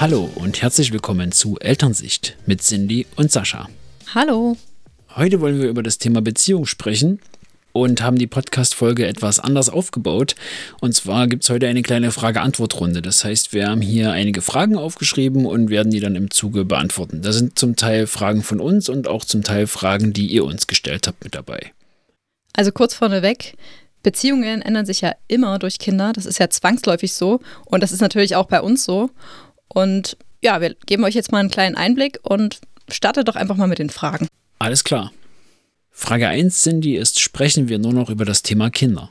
Hallo und herzlich willkommen zu Elternsicht mit Cindy und Sascha. Hallo. Heute wollen wir über das Thema Beziehung sprechen und haben die Podcast-Folge etwas anders aufgebaut. Und zwar gibt es heute eine kleine Frage-Antwort-Runde. Das heißt, wir haben hier einige Fragen aufgeschrieben und werden die dann im Zuge beantworten. Da sind zum Teil Fragen von uns und auch zum Teil Fragen, die ihr uns gestellt habt, mit dabei. Also kurz vorneweg, Beziehungen ändern sich ja immer durch Kinder. Das ist ja zwangsläufig so. Und das ist natürlich auch bei uns so. Und ja, wir geben euch jetzt mal einen kleinen Einblick und startet doch einfach mal mit den Fragen. Alles klar. Frage 1, Cindy, ist, sprechen wir nur noch über das Thema Kinder?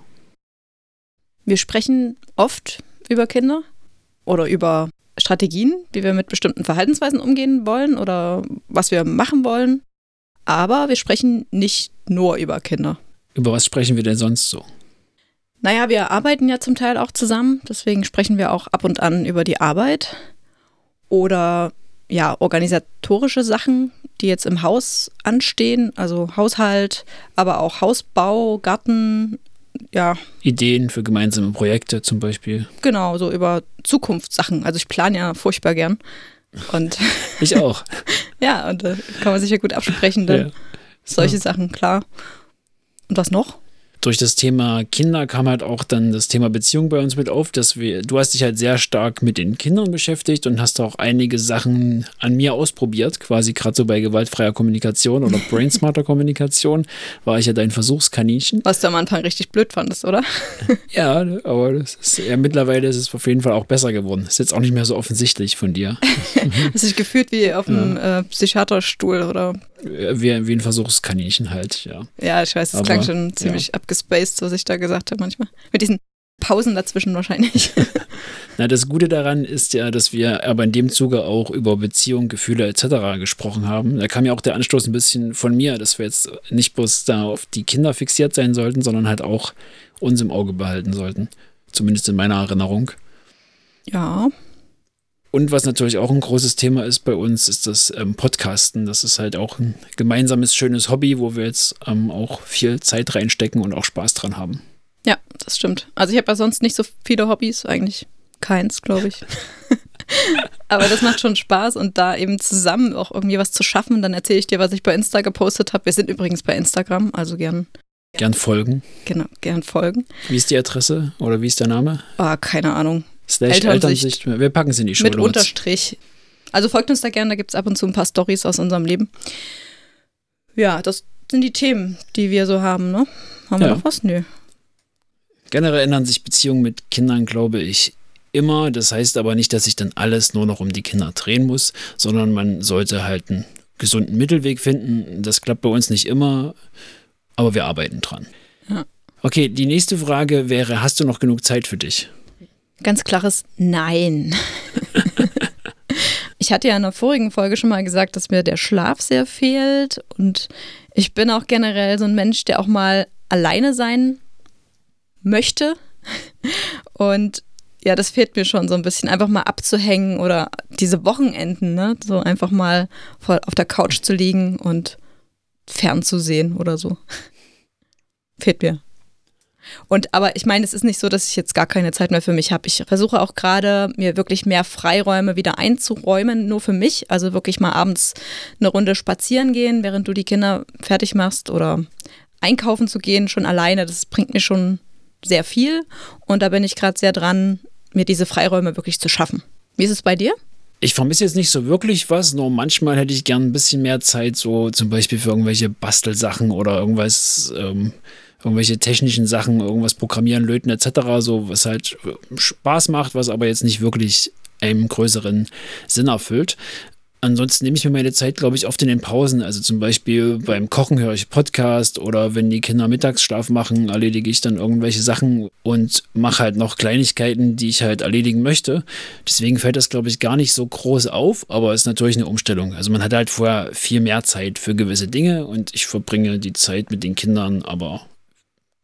Wir sprechen oft über Kinder oder über Strategien, wie wir mit bestimmten Verhaltensweisen umgehen wollen oder was wir machen wollen. Aber wir sprechen nicht nur über Kinder. Über was sprechen wir denn sonst so? Naja, wir arbeiten ja zum Teil auch zusammen, deswegen sprechen wir auch ab und an über die Arbeit oder ja, organisatorische Sachen, die jetzt im Haus anstehen, also Haushalt, aber auch Hausbau, Garten, ja. Ideen für gemeinsame Projekte zum Beispiel. Genau, so über Zukunftssachen. Also ich plane ja furchtbar gern. Und ich auch. ja, und da äh, kann man sich ja gut absprechen dann. Ja. Solche Sachen, klar. Und was noch? Durch das Thema Kinder kam halt auch dann das Thema Beziehung bei uns mit auf, dass wir, du hast dich halt sehr stark mit den Kindern beschäftigt und hast auch einige Sachen an mir ausprobiert, quasi gerade so bei gewaltfreier Kommunikation oder brainsmarter Kommunikation war ich ja dein Versuchskaninchen. Was du am Anfang richtig blöd fandest, oder? ja, aber das ist, ja, mittlerweile ist es auf jeden Fall auch besser geworden. Ist jetzt auch nicht mehr so offensichtlich von dir. Hast dich gefühlt wie auf einem ja. äh, Psychiaterstuhl oder wie, wie ein Versuchskaninchen halt, ja. Ja, ich weiß, das klang schon ziemlich ja. abgespaced, was ich da gesagt habe manchmal. Mit diesen Pausen dazwischen wahrscheinlich. Na, das Gute daran ist ja, dass wir aber in dem Zuge auch über Beziehungen, Gefühle etc. gesprochen haben. Da kam ja auch der Anstoß ein bisschen von mir, dass wir jetzt nicht bloß da auf die Kinder fixiert sein sollten, sondern halt auch uns im Auge behalten sollten. Zumindest in meiner Erinnerung. Ja, und was natürlich auch ein großes Thema ist bei uns, ist das ähm, Podcasten. Das ist halt auch ein gemeinsames, schönes Hobby, wo wir jetzt ähm, auch viel Zeit reinstecken und auch Spaß dran haben. Ja, das stimmt. Also ich habe ja sonst nicht so viele Hobbys, eigentlich keins, glaube ich. Aber das macht schon Spaß und da eben zusammen auch irgendwie was zu schaffen. Dann erzähle ich dir, was ich bei Insta gepostet habe. Wir sind übrigens bei Instagram, also gern. Gern folgen. Genau, gern folgen. Wie ist die Adresse oder wie ist der Name? Ah, keine Ahnung. Slash Elternsicht. Elternsicht. Wir packen es in die Show Mit Unterstrich. Also folgt uns da gerne, da gibt es ab und zu ein paar Stories aus unserem Leben. Ja, das sind die Themen, die wir so haben, ne? Haben wir noch was? Nö. Generell ändern sich Beziehungen mit Kindern, glaube ich, immer. Das heißt aber nicht, dass sich dann alles nur noch um die Kinder drehen muss, sondern man sollte halt einen gesunden Mittelweg finden. Das klappt bei uns nicht immer, aber wir arbeiten dran. Ja. Okay, die nächste Frage wäre, hast du noch genug Zeit für dich? Ganz klares Nein. ich hatte ja in der vorigen Folge schon mal gesagt, dass mir der Schlaf sehr fehlt und ich bin auch generell so ein Mensch, der auch mal alleine sein möchte. Und ja, das fehlt mir schon so ein bisschen, einfach mal abzuhängen oder diese Wochenenden, ne? so einfach mal auf der Couch zu liegen und fernzusehen oder so. fehlt mir. Und aber ich meine, es ist nicht so, dass ich jetzt gar keine Zeit mehr für mich habe. Ich versuche auch gerade, mir wirklich mehr Freiräume wieder einzuräumen, nur für mich. Also wirklich mal abends eine Runde spazieren gehen, während du die Kinder fertig machst oder einkaufen zu gehen, schon alleine. Das bringt mir schon sehr viel. Und da bin ich gerade sehr dran, mir diese Freiräume wirklich zu schaffen. Wie ist es bei dir? Ich vermisse jetzt nicht so wirklich was, nur manchmal hätte ich gern ein bisschen mehr Zeit, so zum Beispiel für irgendwelche Bastelsachen oder irgendwas. Ähm irgendwelche technischen Sachen, irgendwas programmieren, löten etc., so was halt Spaß macht, was aber jetzt nicht wirklich einem größeren Sinn erfüllt. Ansonsten nehme ich mir meine Zeit, glaube ich, oft in den Pausen. Also zum Beispiel beim Kochen höre ich Podcast oder wenn die Kinder Mittagsschlaf machen, erledige ich dann irgendwelche Sachen und mache halt noch Kleinigkeiten, die ich halt erledigen möchte. Deswegen fällt das, glaube ich, gar nicht so groß auf, aber es ist natürlich eine Umstellung. Also man hat halt vorher viel mehr Zeit für gewisse Dinge und ich verbringe die Zeit mit den Kindern aber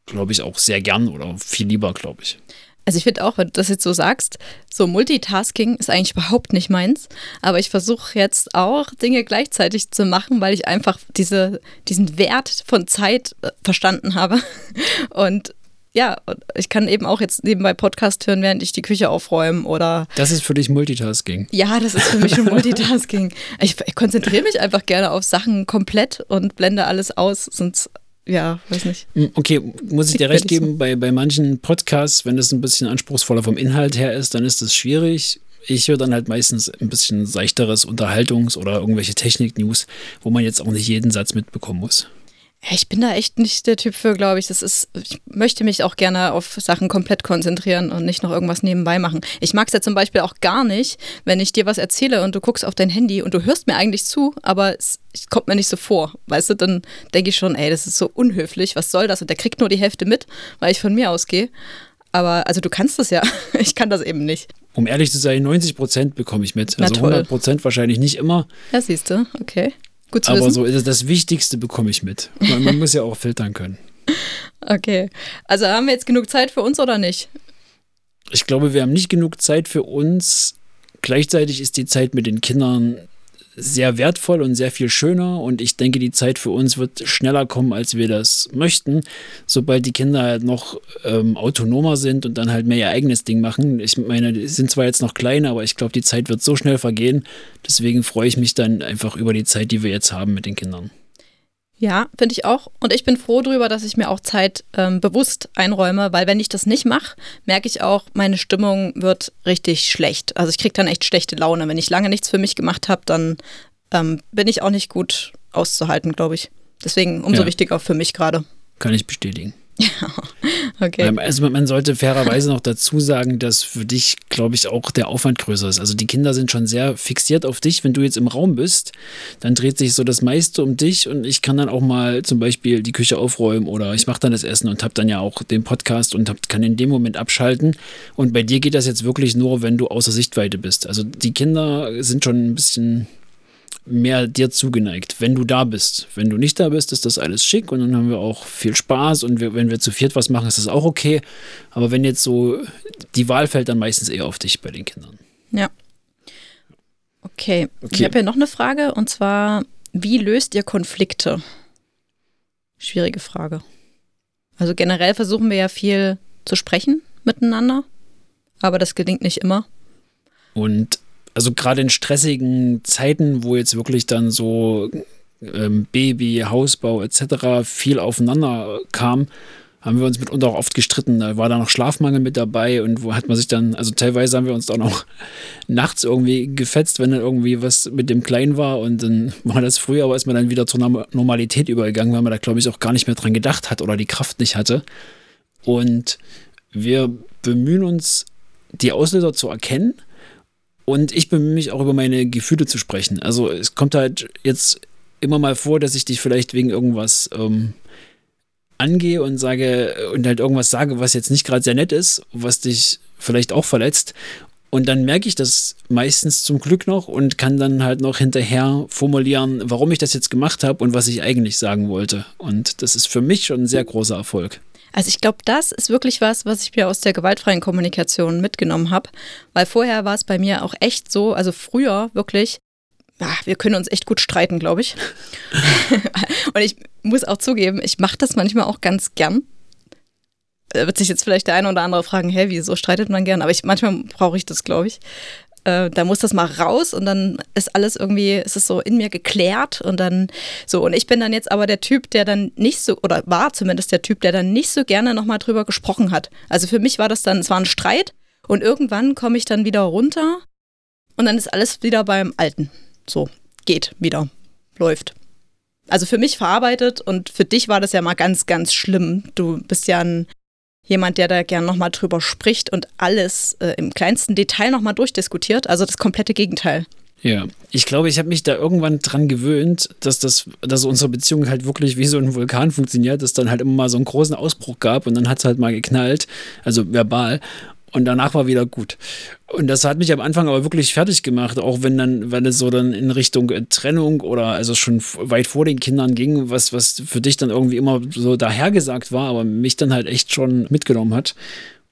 glaube ich, auch sehr gern oder viel lieber, glaube ich. Also ich finde auch, wenn du das jetzt so sagst, so Multitasking ist eigentlich überhaupt nicht meins. Aber ich versuche jetzt auch Dinge gleichzeitig zu machen, weil ich einfach diese, diesen Wert von Zeit äh, verstanden habe. Und ja, ich kann eben auch jetzt nebenbei Podcast hören, während ich die Küche aufräume oder. Das ist für dich Multitasking. Ja, das ist für mich schon Multitasking. ich, ich konzentriere mich einfach gerne auf Sachen komplett und blende alles aus, sonst ja, weiß nicht. Hm, okay, muss ich dir recht geben, so. bei, bei manchen Podcasts, wenn es ein bisschen anspruchsvoller vom Inhalt her ist, dann ist das schwierig. Ich höre dann halt meistens ein bisschen seichteres Unterhaltungs- oder irgendwelche Technik-News, wo man jetzt auch nicht jeden Satz mitbekommen muss. Ich bin da echt nicht der Typ für, glaube ich. Das ist, ich möchte mich auch gerne auf Sachen komplett konzentrieren und nicht noch irgendwas nebenbei machen. Ich mag es ja zum Beispiel auch gar nicht, wenn ich dir was erzähle und du guckst auf dein Handy und du hörst mir eigentlich zu, aber es, es kommt mir nicht so vor. Weißt du, dann denke ich schon, ey, das ist so unhöflich, was soll das? Und der kriegt nur die Hälfte mit, weil ich von mir ausgehe. Aber also du kannst das ja. Ich kann das eben nicht. Um ehrlich zu sein, 90 Prozent bekomme ich mit. Also 100 Prozent wahrscheinlich nicht immer. Ja, siehst du, okay. Gut zu Aber wissen. so ist es das Wichtigste bekomme ich mit. Man, man muss ja auch filtern können. Okay. Also haben wir jetzt genug Zeit für uns oder nicht? Ich glaube, wir haben nicht genug Zeit für uns. Gleichzeitig ist die Zeit mit den Kindern sehr wertvoll und sehr viel schöner und ich denke, die Zeit für uns wird schneller kommen, als wir das möchten, sobald die Kinder halt noch ähm, autonomer sind und dann halt mehr ihr eigenes Ding machen. Ich meine, die sind zwar jetzt noch klein, aber ich glaube, die Zeit wird so schnell vergehen. Deswegen freue ich mich dann einfach über die Zeit, die wir jetzt haben mit den Kindern. Ja, finde ich auch. Und ich bin froh darüber, dass ich mir auch Zeit ähm, bewusst einräume, weil wenn ich das nicht mache, merke ich auch, meine Stimmung wird richtig schlecht. Also ich kriege dann echt schlechte Laune. Wenn ich lange nichts für mich gemacht habe, dann ähm, bin ich auch nicht gut auszuhalten, glaube ich. Deswegen umso ja. wichtiger für mich gerade. Kann ich bestätigen. Okay. Ähm, also man sollte fairerweise noch dazu sagen, dass für dich, glaube ich, auch der Aufwand größer ist. Also die Kinder sind schon sehr fixiert auf dich. Wenn du jetzt im Raum bist, dann dreht sich so das meiste um dich und ich kann dann auch mal zum Beispiel die Küche aufräumen oder ich mache dann das Essen und habe dann ja auch den Podcast und hab, kann in dem Moment abschalten. Und bei dir geht das jetzt wirklich nur, wenn du außer Sichtweite bist. Also die Kinder sind schon ein bisschen mehr dir zugeneigt, wenn du da bist. Wenn du nicht da bist, ist das alles schick und dann haben wir auch viel Spaß und wir, wenn wir zu viert was machen, ist das auch okay. Aber wenn jetzt so, die Wahl fällt dann meistens eher auf dich bei den Kindern. Ja. Okay. okay. Ich habe ja noch eine Frage und zwar, wie löst ihr Konflikte? Schwierige Frage. Also generell versuchen wir ja viel zu sprechen miteinander, aber das gelingt nicht immer. Und also gerade in stressigen Zeiten, wo jetzt wirklich dann so ähm, Baby, Hausbau etc. viel aufeinander kam, haben wir uns mitunter auch oft gestritten. Da war da noch Schlafmangel mit dabei und wo hat man sich dann, also teilweise haben wir uns auch noch nachts irgendwie gefetzt, wenn dann irgendwie was mit dem Kleinen war und dann war das früher, aber ist man dann wieder zur Normalität übergegangen, weil man da glaube ich auch gar nicht mehr dran gedacht hat oder die Kraft nicht hatte. Und wir bemühen uns, die Auslöser zu erkennen und ich bemühe mich auch über meine Gefühle zu sprechen. Also es kommt halt jetzt immer mal vor, dass ich dich vielleicht wegen irgendwas ähm, angehe und sage und halt irgendwas sage, was jetzt nicht gerade sehr nett ist, was dich vielleicht auch verletzt. Und dann merke ich das meistens zum Glück noch und kann dann halt noch hinterher formulieren, warum ich das jetzt gemacht habe und was ich eigentlich sagen wollte. Und das ist für mich schon ein sehr großer Erfolg. Also ich glaube, das ist wirklich was, was ich mir aus der gewaltfreien Kommunikation mitgenommen habe, weil vorher war es bei mir auch echt so, also früher wirklich, ja, wir können uns echt gut streiten, glaube ich. Und ich muss auch zugeben, ich mache das manchmal auch ganz gern. Da wird sich jetzt vielleicht der eine oder andere fragen, hä, wieso streitet man gern? Aber ich, manchmal brauche ich das, glaube ich äh, da muss das mal raus und dann ist alles irgendwie, ist es so in mir geklärt und dann so. Und ich bin dann jetzt aber der Typ, der dann nicht so, oder war zumindest der Typ, der dann nicht so gerne nochmal drüber gesprochen hat. Also für mich war das dann, es war ein Streit und irgendwann komme ich dann wieder runter und dann ist alles wieder beim Alten. So, geht wieder, läuft. Also für mich verarbeitet und für dich war das ja mal ganz, ganz schlimm. Du bist ja ein jemand, der da gern nochmal drüber spricht und alles äh, im kleinsten Detail nochmal durchdiskutiert. Also das komplette Gegenteil. Ja, ich glaube, ich habe mich da irgendwann dran gewöhnt, dass das, dass unsere Beziehung halt wirklich wie so ein Vulkan funktioniert, dass dann halt immer mal so einen großen Ausbruch gab und dann hat es halt mal geknallt, also verbal und danach war wieder gut. Und das hat mich am Anfang aber wirklich fertig gemacht, auch wenn dann, wenn es so dann in Richtung Trennung oder also schon weit vor den Kindern ging, was, was für dich dann irgendwie immer so dahergesagt war, aber mich dann halt echt schon mitgenommen hat.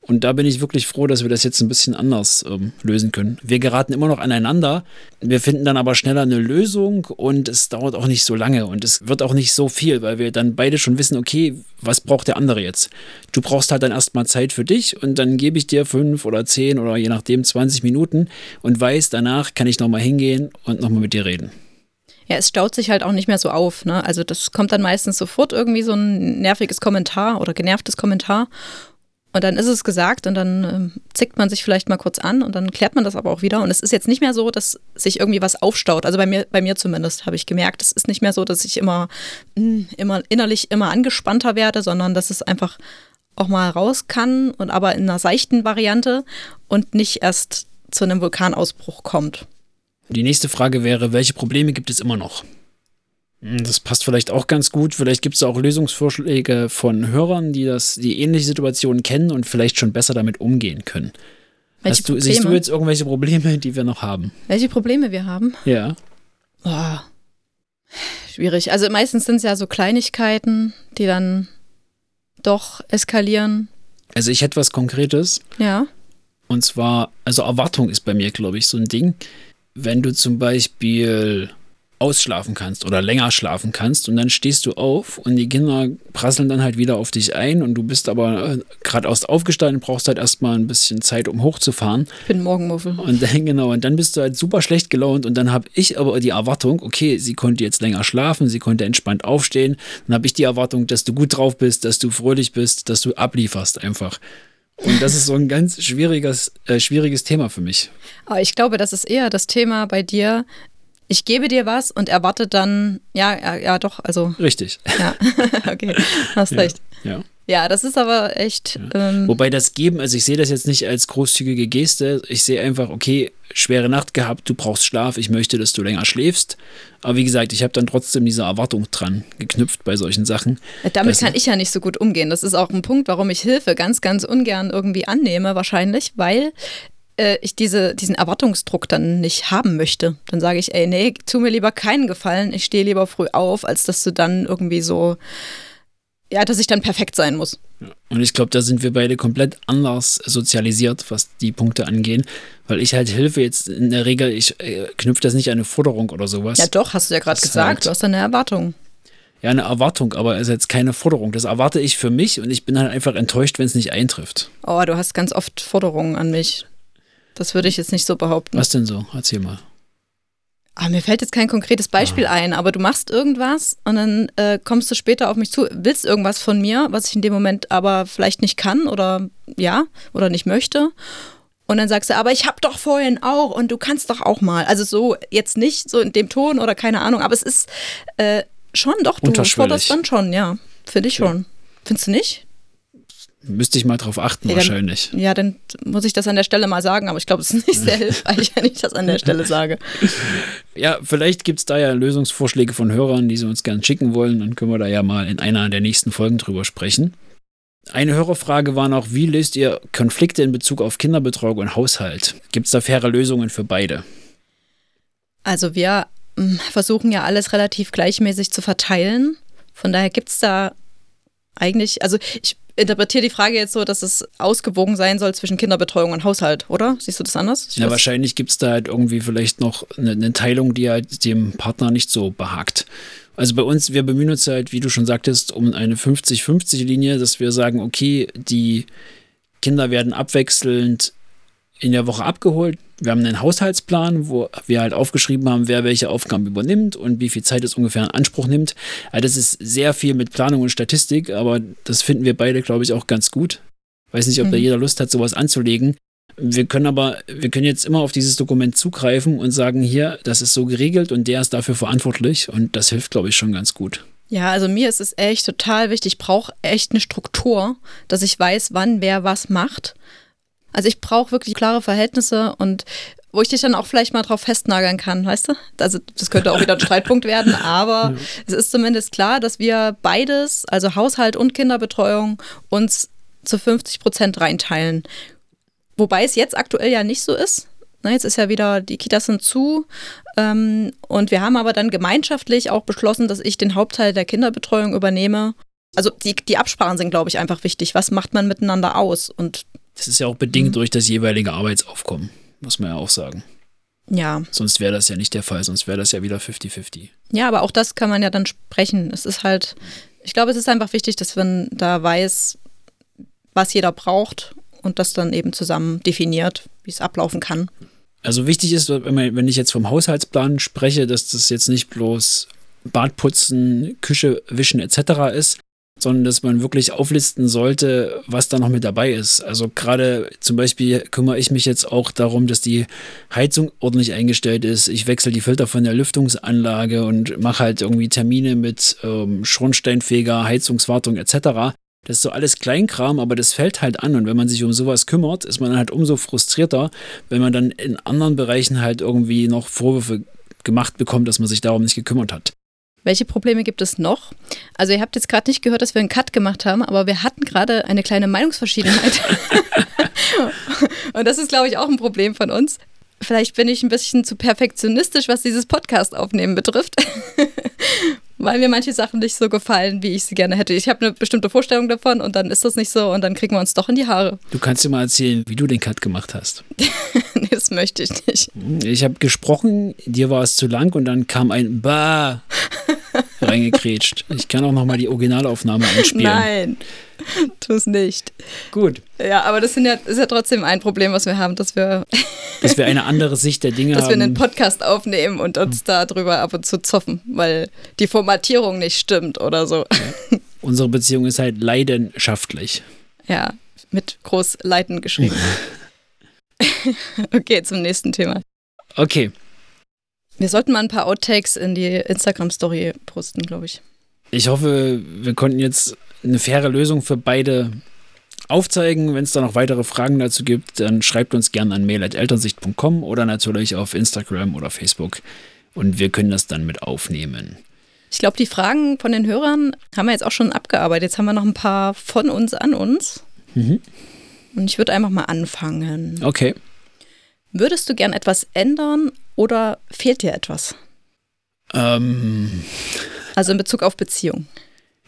Und da bin ich wirklich froh, dass wir das jetzt ein bisschen anders ähm, lösen können. Wir geraten immer noch aneinander. Wir finden dann aber schneller eine Lösung und es dauert auch nicht so lange und es wird auch nicht so viel, weil wir dann beide schon wissen, okay, was braucht der andere jetzt? Du brauchst halt dann erstmal Zeit für dich und dann gebe ich dir fünf oder zehn oder je nachdem 20 Minuten und weiß, danach kann ich nochmal hingehen und nochmal mit dir reden. Ja, es staut sich halt auch nicht mehr so auf. Ne? Also das kommt dann meistens sofort irgendwie so ein nerviges Kommentar oder genervtes Kommentar. Und dann ist es gesagt und dann ähm, zickt man sich vielleicht mal kurz an und dann klärt man das aber auch wieder. Und es ist jetzt nicht mehr so, dass sich irgendwie was aufstaut. Also bei mir, bei mir zumindest habe ich gemerkt, es ist nicht mehr so, dass ich immer, hm, immer innerlich immer angespannter werde, sondern dass es einfach auch mal raus kann und aber in einer seichten Variante und nicht erst zu einem Vulkanausbruch kommt. Die nächste Frage wäre, welche Probleme gibt es immer noch? Hm, das passt vielleicht auch ganz gut. Vielleicht gibt es auch Lösungsvorschläge von Hörern, die das, die ähnliche Situationen kennen und vielleicht schon besser damit umgehen können. Welche Hast du, Probleme? siehst du jetzt irgendwelche Probleme, die wir noch haben? Welche Probleme wir haben? Ja. Boah. Schwierig. Also meistens sind es ja so Kleinigkeiten, die dann doch eskalieren. Also ich hätte was Konkretes. Ja. Und zwar, also Erwartung ist bei mir, glaube ich, so ein Ding. Wenn du zum Beispiel ausschlafen kannst oder länger schlafen kannst und dann stehst du auf und die Kinder prasseln dann halt wieder auf dich ein und du bist aber äh, gerade erst aufgestanden, brauchst halt erstmal ein bisschen Zeit, um hochzufahren. Ich bin Morgenmuffel. Und dann, genau, und dann bist du halt super schlecht gelaunt und dann habe ich aber die Erwartung, okay, sie konnte jetzt länger schlafen, sie konnte entspannt aufstehen. Dann habe ich die Erwartung, dass du gut drauf bist, dass du fröhlich bist, dass du ablieferst einfach. Und das ist so ein ganz schwieriges, äh, schwieriges Thema für mich. Aber ich glaube, das ist eher das Thema bei dir. Ich gebe dir was und erwarte dann, ja, ja, ja, doch, also, Richtig. ja, okay, hast recht. Ja. Ja, das ist aber echt. Ähm, Wobei das Geben, also ich sehe das jetzt nicht als großzügige Geste. Ich sehe einfach, okay, schwere Nacht gehabt, du brauchst Schlaf, ich möchte, dass du länger schläfst. Aber wie gesagt, ich habe dann trotzdem diese Erwartung dran geknüpft bei solchen Sachen. damit dass- kann ich ja nicht so gut umgehen. Das ist auch ein Punkt, warum ich Hilfe ganz, ganz ungern irgendwie annehme, wahrscheinlich, weil äh, ich diese, diesen Erwartungsdruck dann nicht haben möchte. Dann sage ich, ey, nee, tu mir lieber keinen Gefallen, ich stehe lieber früh auf, als dass du dann irgendwie so, ja, dass ich dann perfekt sein muss. Und ich glaube, da sind wir beide komplett anders sozialisiert, was die Punkte angehen. Weil ich halt Hilfe jetzt in der Regel, ich äh, knüpfe das nicht an eine Forderung oder sowas. Ja, doch, hast du ja gerade gesagt, halt- du hast eine Erwartung. Ja, eine Erwartung, aber es ist jetzt keine Forderung. Das erwarte ich für mich und ich bin halt einfach enttäuscht, wenn es nicht eintrifft. Oh, du hast ganz oft Forderungen an mich. Das würde ich jetzt nicht so behaupten. Was denn so? Erzähl mal. Ah, mir fällt jetzt kein konkretes Beispiel ein, aber du machst irgendwas und dann äh, kommst du später auf mich zu, willst irgendwas von mir, was ich in dem Moment aber vielleicht nicht kann oder ja, oder nicht möchte. Und dann sagst du, aber ich hab doch vorhin auch und du kannst doch auch mal. Also so jetzt nicht so in dem Ton oder keine Ahnung, aber es ist äh, schon doch, du Unterschwellig. forderst dann schon, ja. Finde ich schon. Findest du nicht? Müsste ich mal drauf achten, Ja, dann- wahrscheinlich. Ja, dann muss ich das an der Stelle mal sagen, aber ich glaube, es ist nicht sehr hilfreich, wenn ich das an der Stelle sage. Ja, vielleicht gibt es da ja Lösungsvorschläge von Hörern, die sie uns gern schicken wollen. Dann können wir da ja mal in einer der nächsten Folgen drüber sprechen. Eine Hörerfrage war noch, wie löst ihr Konflikte in Bezug auf Kinderbetreuung und Haushalt? Gibt es da faire Lösungen für beide? Also wir mm, versuchen ja alles relativ gleichmäßig zu verteilen. Von daher gibt es da eigentlich, also ich interpretiere die Frage jetzt so, dass es ausgewogen sein soll zwischen Kinderbetreuung und Haushalt, oder? Siehst du das anders? Ja, wahrscheinlich gibt es da halt irgendwie vielleicht noch eine, eine Teilung, die halt dem Partner nicht so behagt. Also bei uns, wir bemühen uns halt, wie du schon sagtest, um eine 50-50-Linie, dass wir sagen, okay, die Kinder werden abwechselnd in der Woche abgeholt. Wir haben einen Haushaltsplan, wo wir halt aufgeschrieben haben, wer welche Aufgaben übernimmt und wie viel Zeit es ungefähr in Anspruch nimmt. Also das ist sehr viel mit Planung und Statistik, aber das finden wir beide, glaube ich, auch ganz gut. Weiß nicht, ob da Mhm. jeder Lust hat, sowas anzulegen. Wir können aber, wir können jetzt immer auf dieses Dokument zugreifen und sagen, hier, das ist so geregelt und der ist dafür verantwortlich und das hilft, glaube ich, schon ganz gut. Ja, also mir ist es echt total wichtig. Ich brauche echt eine Struktur, dass ich weiß, wann wer was macht. Also ich brauche wirklich klare Verhältnisse und wo ich dich dann auch vielleicht mal drauf festnageln kann, weißt du? Also das könnte auch wieder ein Streitpunkt werden, aber es ist zumindest klar, dass wir beides, also Haushalt und Kinderbetreuung, uns zu 50 Prozent reinteilen. Wobei es jetzt aktuell ja nicht so ist. Na, jetzt ist ja wieder, die Kitas sind zu. Ähm, und wir haben aber dann gemeinschaftlich auch beschlossen, dass ich den Hauptteil der Kinderbetreuung übernehme. Also die, die Absprachen sind, glaube ich, einfach wichtig. Was macht man miteinander aus? Und Das ist ja auch bedingt mhm. durch das jeweilige Arbeitsaufkommen, muss man ja auch sagen. Ja. Sonst wäre das ja nicht der Fall, sonst wäre das ja wieder 50-50. Ja, aber auch das kann man ja dann sprechen. Es ist halt, ich glaube, es ist einfach wichtig, dass man da weiß, was jeder braucht und das dann eben zusammen definiert, wie es ablaufen kann. Also wichtig ist, wenn ich jetzt vom Haushaltsplan spreche, dass das jetzt nicht bloß Badputzen, Küche wischen etc. ist, sondern dass man wirklich auflisten sollte, was da noch mit dabei ist. Also gerade zum Beispiel kümmere ich mich jetzt auch darum, dass die Heizung ordentlich eingestellt ist. Ich wechsle die Filter von der Lüftungsanlage und mache halt irgendwie Termine mit ähm, Schornsteinfeger, Heizungswartung etc. Das ist so alles Kleinkram, aber das fällt halt an. Und wenn man sich um sowas kümmert, ist man halt umso frustrierter, wenn man dann in anderen Bereichen halt irgendwie noch Vorwürfe gemacht bekommt, dass man sich darum nicht gekümmert hat. Welche Probleme gibt es noch? Also ihr habt jetzt gerade nicht gehört, dass wir einen Cut gemacht haben, aber wir hatten gerade eine kleine Meinungsverschiedenheit. Und das ist, glaube ich, auch ein Problem von uns. Vielleicht bin ich ein bisschen zu perfektionistisch, was dieses Podcast aufnehmen betrifft weil mir manche Sachen nicht so gefallen, wie ich sie gerne hätte. Ich habe eine bestimmte Vorstellung davon und dann ist das nicht so und dann kriegen wir uns doch in die Haare. Du kannst dir mal erzählen, wie du den Cut gemacht hast. nee, das möchte ich nicht. Ich habe gesprochen, dir war es zu lang und dann kam ein Ba reingekrätscht. Ich kann auch nochmal die Originalaufnahme einspielen. Nein. Tu es nicht. Gut. Ja, aber das, ja, ist ja trotzdem ein Problem, was wir haben, dass wir. dass wir eine andere Sicht der Dinge dass haben. Dass wir einen Podcast aufnehmen und uns hm. darüber ab und zu zoffen, weil die Formatierung nicht stimmt oder so. Ja. Unsere Beziehung ist halt leidenschaftlich. Ja, mit groß Leiden geschrieben. okay, zum nächsten Thema. Okay. Wir sollten mal ein paar Outtakes in die Instagram-Story posten, glaube ich. Ich hoffe, wir konnten jetzt eine faire Lösung für beide aufzeigen. Wenn es da noch weitere Fragen dazu gibt, dann schreibt uns gerne an mail.elternsicht.com oder natürlich auf Instagram oder Facebook und wir können das dann mit aufnehmen. Ich glaube, die Fragen von den Hörern haben wir jetzt auch schon abgearbeitet. Jetzt haben wir noch ein paar von uns an uns. Mhm. Und ich würde einfach mal anfangen. Okay. Würdest du gern etwas ändern oder fehlt dir etwas? Ähm. Also in Bezug auf Beziehung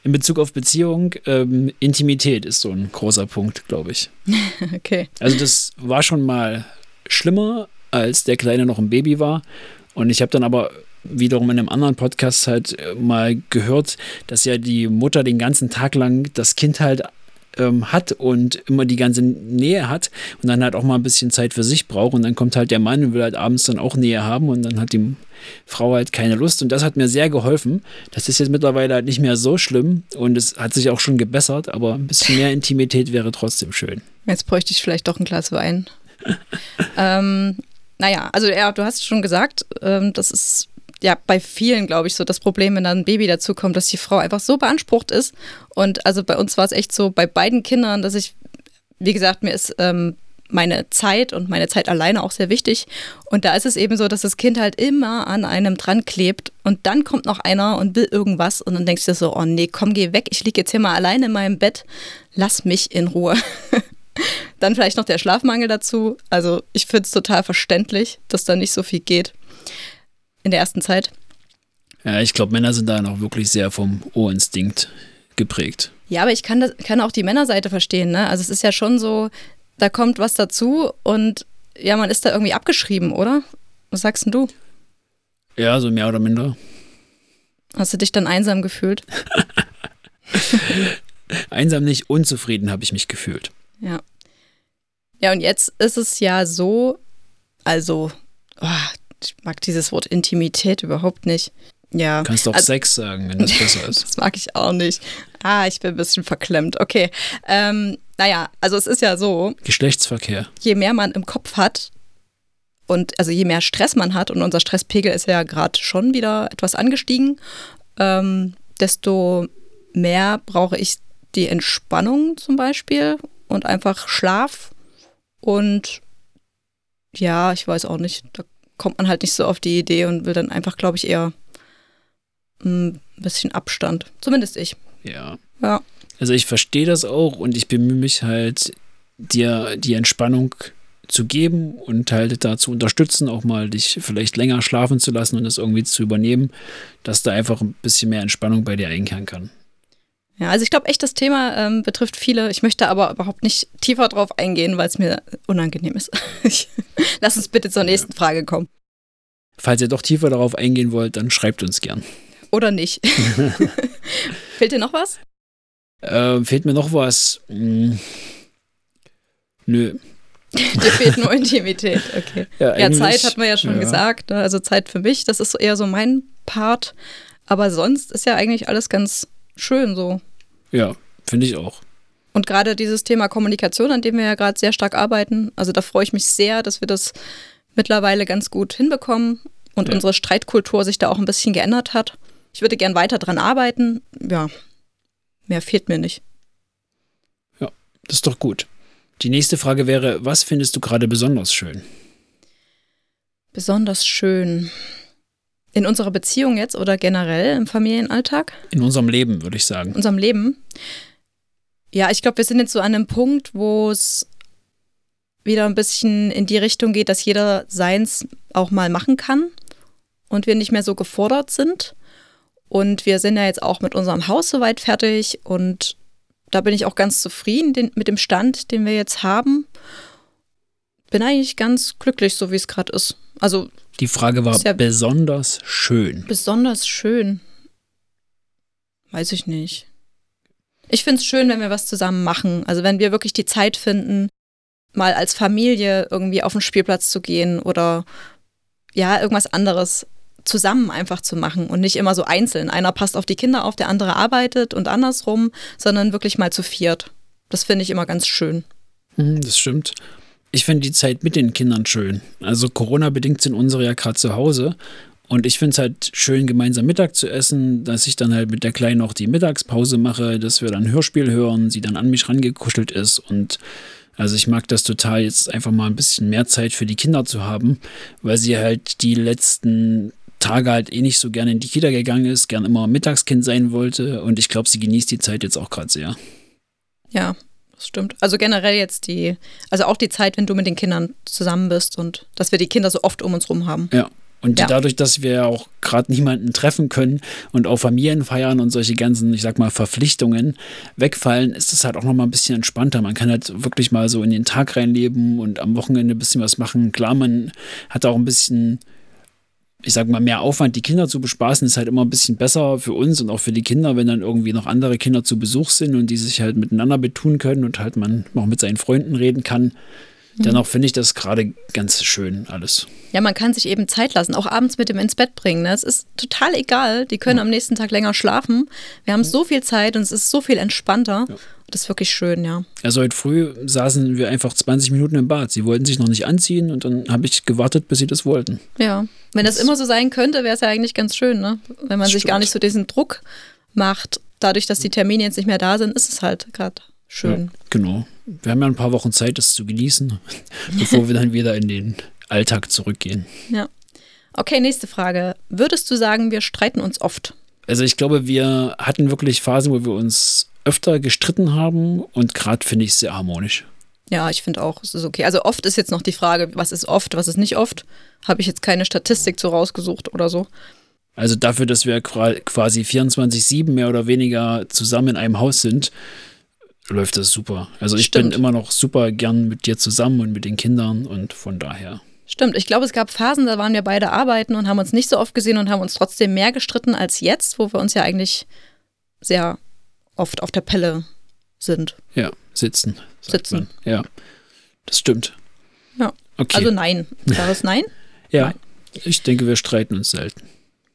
in Bezug auf Beziehung, ähm, Intimität ist so ein großer Punkt, glaube ich. okay. Also das war schon mal schlimmer, als der Kleine noch ein Baby war. Und ich habe dann aber wiederum in einem anderen Podcast halt äh, mal gehört, dass ja die Mutter den ganzen Tag lang das Kind halt ähm, hat und immer die ganze Nähe hat und dann halt auch mal ein bisschen Zeit für sich braucht und dann kommt halt der Mann und will halt abends dann auch Nähe haben und dann hat die Frau halt keine Lust und das hat mir sehr geholfen. Das ist jetzt mittlerweile halt nicht mehr so schlimm und es hat sich auch schon gebessert, aber ein bisschen mehr Intimität wäre trotzdem schön. Jetzt bräuchte ich vielleicht doch ein Glas Wein. ähm, naja, also ja, du hast schon gesagt, ähm, das ist ja bei vielen, glaube ich, so das Problem, wenn dann ein Baby dazukommt, dass die Frau einfach so beansprucht ist. Und also bei uns war es echt so, bei beiden Kindern, dass ich, wie gesagt, mir ist ähm, meine Zeit und meine Zeit alleine auch sehr wichtig. Und da ist es eben so, dass das Kind halt immer an einem dran klebt und dann kommt noch einer und will irgendwas und dann denkst du dir so, oh nee, komm, geh weg, ich liege jetzt hier mal alleine in meinem Bett, lass mich in Ruhe. dann vielleicht noch der Schlafmangel dazu. Also ich finde es total verständlich, dass da nicht so viel geht in der ersten Zeit. Ja, ich glaube, Männer sind da noch wirklich sehr vom Ohrinstinkt geprägt. Ja, aber ich kann, das, kann auch die Männerseite verstehen. Ne? Also es ist ja schon so, da kommt was dazu und ja, man ist da irgendwie abgeschrieben, oder? Was sagst denn du? Ja, so mehr oder minder. Hast du dich dann einsam gefühlt? einsam nicht, unzufrieden habe ich mich gefühlt. Ja. Ja, und jetzt ist es ja so, also, oh, ich mag dieses Wort Intimität überhaupt nicht. Ja. Du kannst auch also, Sex sagen, wenn das besser ist. das mag ich auch nicht. Ah, ich bin ein bisschen verklemmt. Okay. Ähm, naja, also es ist ja so. Geschlechtsverkehr. Je mehr man im Kopf hat und also je mehr Stress man hat, und unser Stresspegel ist ja gerade schon wieder etwas angestiegen, ähm, desto mehr brauche ich die Entspannung zum Beispiel und einfach Schlaf. Und ja, ich weiß auch nicht, da kommt man halt nicht so auf die Idee und will dann einfach, glaube ich, eher ein bisschen Abstand. Zumindest ich. Ja. Ja. Also ich verstehe das auch und ich bemühe mich halt, dir die Entspannung zu geben und halt da zu unterstützen, auch mal dich vielleicht länger schlafen zu lassen und das irgendwie zu übernehmen, dass da einfach ein bisschen mehr Entspannung bei dir einkehren kann. Ja, also ich glaube echt, das Thema ähm, betrifft viele. Ich möchte aber überhaupt nicht tiefer drauf eingehen, weil es mir unangenehm ist. Lass uns bitte zur nächsten ja. Frage kommen. Falls ihr doch tiefer darauf eingehen wollt, dann schreibt uns gern. Oder nicht. Fehlt dir noch was? Äh, fehlt mir noch was? Hm. Nö. Dir fehlt nur Intimität, okay. Ja, ja Zeit hat man ja schon ja. gesagt. Ne? Also Zeit für mich, das ist eher so mein Part. Aber sonst ist ja eigentlich alles ganz schön so. Ja, finde ich auch. Und gerade dieses Thema Kommunikation, an dem wir ja gerade sehr stark arbeiten, also da freue ich mich sehr, dass wir das mittlerweile ganz gut hinbekommen und ja. unsere Streitkultur sich da auch ein bisschen geändert hat. Ich würde gern weiter dran arbeiten. Ja, mehr fehlt mir nicht. Ja, das ist doch gut. Die nächste Frage wäre, was findest du gerade besonders schön? Besonders schön. In unserer Beziehung jetzt oder generell im Familienalltag? In unserem Leben, würde ich sagen. In unserem Leben. Ja, ich glaube, wir sind jetzt so an einem Punkt, wo es wieder ein bisschen in die Richtung geht, dass jeder seins auch mal machen kann und wir nicht mehr so gefordert sind. Und wir sind ja jetzt auch mit unserem Haus soweit fertig und da bin ich auch ganz zufrieden den, mit dem Stand, den wir jetzt haben. Bin eigentlich ganz glücklich, so wie es gerade ist. Also die Frage war ja besonders schön. Besonders schön. Weiß ich nicht. Ich finde es schön, wenn wir was zusammen machen. Also wenn wir wirklich die Zeit finden, mal als Familie irgendwie auf den Spielplatz zu gehen oder ja, irgendwas anderes zusammen einfach zu machen und nicht immer so einzeln. Einer passt auf die Kinder auf, der andere arbeitet und andersrum, sondern wirklich mal zu viert. Das finde ich immer ganz schön. Mhm, das stimmt. Ich finde die Zeit mit den Kindern schön. Also Corona-bedingt sind unsere ja gerade zu Hause. Und ich finde es halt schön, gemeinsam Mittag zu essen, dass ich dann halt mit der Kleinen auch die Mittagspause mache, dass wir dann Hörspiel hören, sie dann an mich rangekuschelt ist. Und also ich mag das total, jetzt einfach mal ein bisschen mehr Zeit für die Kinder zu haben, weil sie halt die letzten Tage halt eh nicht so gerne in die Kita gegangen ist, gern immer Mittagskind sein wollte. Und ich glaube, sie genießt die Zeit jetzt auch gerade sehr. Ja, das stimmt. Also generell jetzt die, also auch die Zeit, wenn du mit den Kindern zusammen bist und dass wir die Kinder so oft um uns rum haben. Ja. Und ja. dadurch, dass wir auch gerade niemanden treffen können und auch Familienfeiern und solche ganzen, ich sag mal, Verpflichtungen wegfallen, ist es halt auch nochmal ein bisschen entspannter. Man kann halt wirklich mal so in den Tag reinleben und am Wochenende ein bisschen was machen. Klar, man hat auch ein bisschen ich sag mal, mehr Aufwand, die Kinder zu bespaßen, ist halt immer ein bisschen besser für uns und auch für die Kinder, wenn dann irgendwie noch andere Kinder zu Besuch sind und die sich halt miteinander betun können und halt man auch mit seinen Freunden reden kann. Mhm. Dennoch finde ich das gerade ganz schön alles. Ja, man kann sich eben Zeit lassen, auch abends mit dem ins Bett bringen. Ne? Es ist total egal, die können ja. am nächsten Tag länger schlafen. Wir haben so viel Zeit und es ist so viel entspannter. Ja. Das ist wirklich schön, ja. Also heute früh saßen wir einfach 20 Minuten im Bad. Sie wollten sich noch nicht anziehen und dann habe ich gewartet, bis sie das wollten. Ja, wenn das, das immer so sein könnte, wäre es ja eigentlich ganz schön, ne? Wenn man sich gar nicht so diesen Druck macht. Dadurch, dass die Termine jetzt nicht mehr da sind, ist es halt gerade schön. Ja, genau. Wir haben ja ein paar Wochen Zeit, das zu genießen, bevor wir dann wieder in den Alltag zurückgehen. Ja. Okay, nächste Frage. Würdest du sagen, wir streiten uns oft? Also ich glaube, wir hatten wirklich Phasen, wo wir uns öfter gestritten haben und gerade finde ich es sehr harmonisch. Ja, ich finde auch, es ist okay. Also oft ist jetzt noch die Frage, was ist oft, was ist nicht oft. Habe ich jetzt keine Statistik so rausgesucht oder so. Also dafür, dass wir quasi 24-7 mehr oder weniger zusammen in einem Haus sind, läuft das super. Also ich Stimmt. bin immer noch super gern mit dir zusammen und mit den Kindern und von daher. Stimmt, ich glaube, es gab Phasen, da waren wir beide arbeiten und haben uns nicht so oft gesehen und haben uns trotzdem mehr gestritten als jetzt, wo wir uns ja eigentlich sehr oft auf der Pelle sind. Ja, sitzen. Sitzen. Man. Ja, das stimmt. Ja. Okay. Also nein. Klares Nein? ja. Nein. Ich denke, wir streiten uns selten.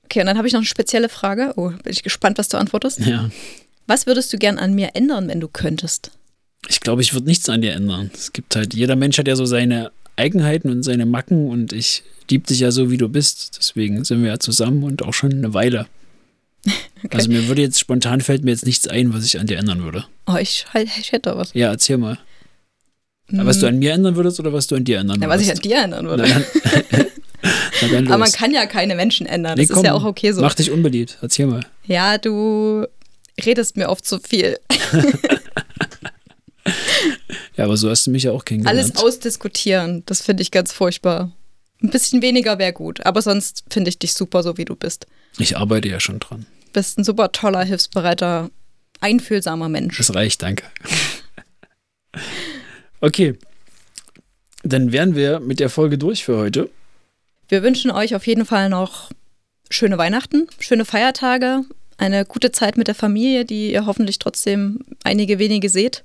Okay, und dann habe ich noch eine spezielle Frage. Oh, bin ich gespannt, was du antwortest. Ja. Was würdest du gern an mir ändern, wenn du könntest? Ich glaube, ich würde nichts an dir ändern. Es gibt halt, jeder Mensch hat ja so seine Eigenheiten und seine Macken und ich liebe dich ja so, wie du bist. Deswegen sind wir ja zusammen und auch schon eine Weile. Okay. Also mir würde jetzt spontan fällt mir jetzt nichts ein, was ich an dir ändern würde. Oh, ich, ich hätte was. Ja, erzähl mal. Mm. Was du an mir ändern würdest oder was du an dir ändern würdest? Ja, was ich an dir ändern würde. Na dann, Aber man kann ja keine Menschen ändern. Das nee, komm, ist ja auch okay so. Mach dich unbeliebt. Erzähl mal. Ja, du redest mir oft zu viel. ja, aber so hast du mich ja auch kennengelernt. Alles ausdiskutieren, das finde ich ganz furchtbar. Ein bisschen weniger wäre gut, aber sonst finde ich dich super, so wie du bist. Ich arbeite ja schon dran. Bist ein super toller, hilfsbereiter, einfühlsamer Mensch. Das reicht, danke. okay. Dann wären wir mit der Folge durch für heute. Wir wünschen euch auf jeden Fall noch schöne Weihnachten, schöne Feiertage, eine gute Zeit mit der Familie, die ihr hoffentlich trotzdem einige wenige seht.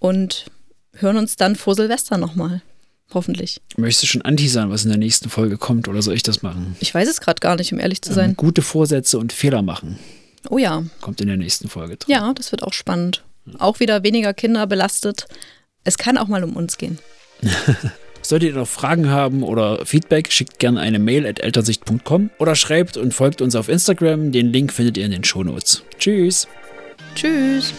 Und hören uns dann vor Silvester nochmal. Hoffentlich. Möchtest du schon anteasern, was in der nächsten Folge kommt, oder soll ich das machen? Ich weiß es gerade gar nicht, um ehrlich zu sein. Ähm, gute Vorsätze und Fehler machen. Oh ja. Kommt in der nächsten Folge drin. Ja, das wird auch spannend. Auch wieder weniger Kinder belastet. Es kann auch mal um uns gehen. Solltet ihr noch Fragen haben oder Feedback, schickt gerne eine Mail at elternsicht.com oder schreibt und folgt uns auf Instagram. Den Link findet ihr in den Shownotes. Tschüss. Tschüss.